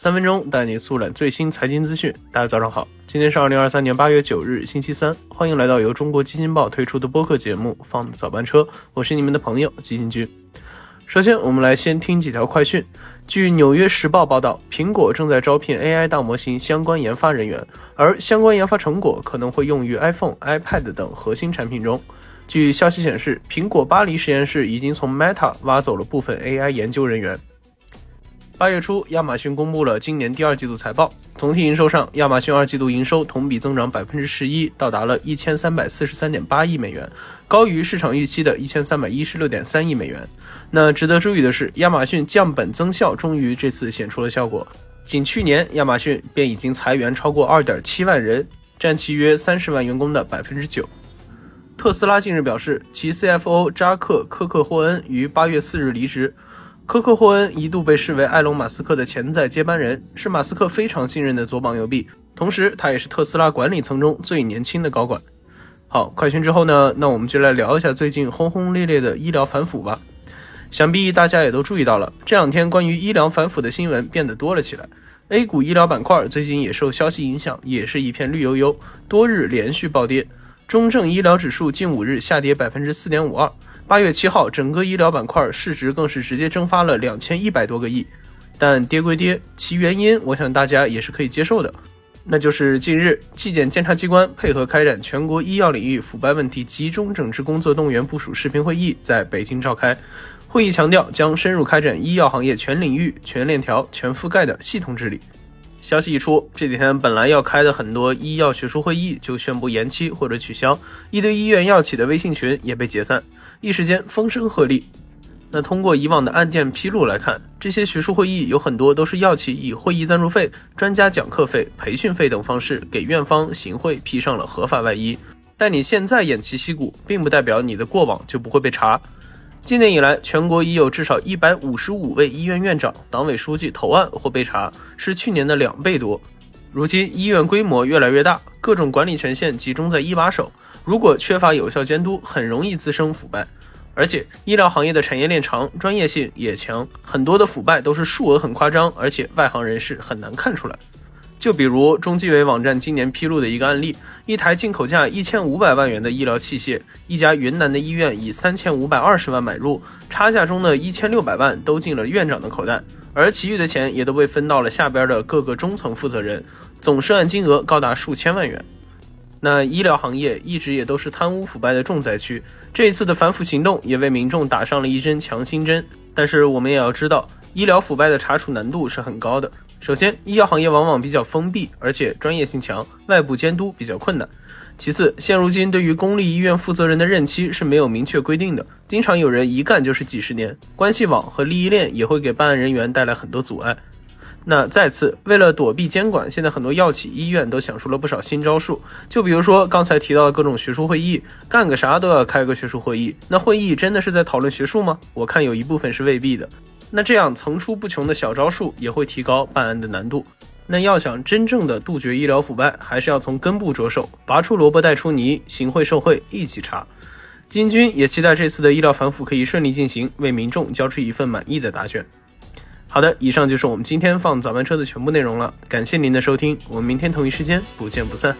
三分钟带你速览最新财经资讯。大家早上好，今天是二零二三年八月九日，星期三。欢迎来到由中国基金报推出的播客节目《放早班车》，我是你们的朋友基金君。首先，我们来先听几条快讯。据《纽约时报》报道，苹果正在招聘 AI 大模型相关研发人员，而相关研发成果可能会用于 iPhone、iPad 等核心产品中。据消息显示，苹果巴黎实验室已经从 Meta 挖走了部分 AI 研究人员。八月初，亚马逊公布了今年第二季度财报。总体营收上，亚马逊二季度营收同比增长百分之十一，到达了一千三百四十三点八亿美元，高于市场预期的一千三百一十六点三亿美元。那值得注意的是，亚马逊降本增效终于这次显出了效果。仅去年，亚马逊便已经裁员超过二点七万人，占其约三十万员工的百分之九。特斯拉近日表示，其 CFO 扎克·科克霍恩于八月四日离职。科克霍恩一度被视为埃隆·马斯克的潜在接班人，是马斯克非常信任的左膀右臂，同时他也是特斯拉管理层中最年轻的高管。好，快讯之后呢，那我们就来聊一下最近轰轰烈烈的医疗反腐吧。想必大家也都注意到了，这两天关于医疗反腐的新闻变得多了起来。A 股医疗板块最近也受消息影响，也是一片绿油油，多日连续暴跌，中证医疗指数近五日下跌百分之四点五二。八月七号，整个医疗板块市值更是直接蒸发了两千一百多个亿。但跌归跌，其原因我想大家也是可以接受的，那就是近日纪检监察机关配合开展全国医药领域腐败问题集中整治工作动员部署视频会议在北京召开。会议强调将深入开展医药行业全领域、全链条、全覆盖的系统治理。消息一出，这几天本来要开的很多医药学术会议就宣布延期或者取消，一堆医院药企的微信群也被解散。一时间风声鹤唳。那通过以往的案件披露来看，这些学术会议有很多都是药企以会议赞助费、专家讲课费、培训费等方式给院方行贿披上了合法外衣。但你现在偃旗息鼓，并不代表你的过往就不会被查。今年以来，全国已有至少一百五十五位医院院长、党委书记投案或被查，是去年的两倍多。如今医院规模越来越大，各种管理权限集中在一把手。如果缺乏有效监督，很容易滋生腐败。而且，医疗行业的产业链长，专业性也强，很多的腐败都是数额很夸张，而且外行人士很难看出来。就比如中纪委网站今年披露的一个案例：一台进口价一千五百万元的医疗器械，一家云南的医院以三千五百二十万买入，差价中的一千六百万都进了院长的口袋，而其余的钱也都被分到了下边的各个中层负责人，总涉案金额高达数千万元。那医疗行业一直也都是贪污腐败的重灾区，这一次的反腐行动也为民众打上了一针强心针。但是我们也要知道，医疗腐败的查处难度是很高的。首先，医药行业往往比较封闭，而且专业性强，外部监督比较困难。其次，现如今对于公立医院负责人的任期是没有明确规定的，经常有人一干就是几十年，关系网和利益链也会给办案人员带来很多阻碍。那再次，为了躲避监管，现在很多药企、医院都想出了不少新招数。就比如说刚才提到的各种学术会议，干个啥都要开个学术会议。那会议真的是在讨论学术吗？我看有一部分是未必的。那这样层出不穷的小招数也会提高办案的难度。那要想真正的杜绝医疗腐败，还是要从根部着手，拔出萝卜带出泥，行贿受贿一起查。金军也期待这次的医疗反腐可以顺利进行，为民众交出一份满意的答卷。好的，以上就是我们今天放早班车的全部内容了。感谢您的收听，我们明天同一时间不见不散。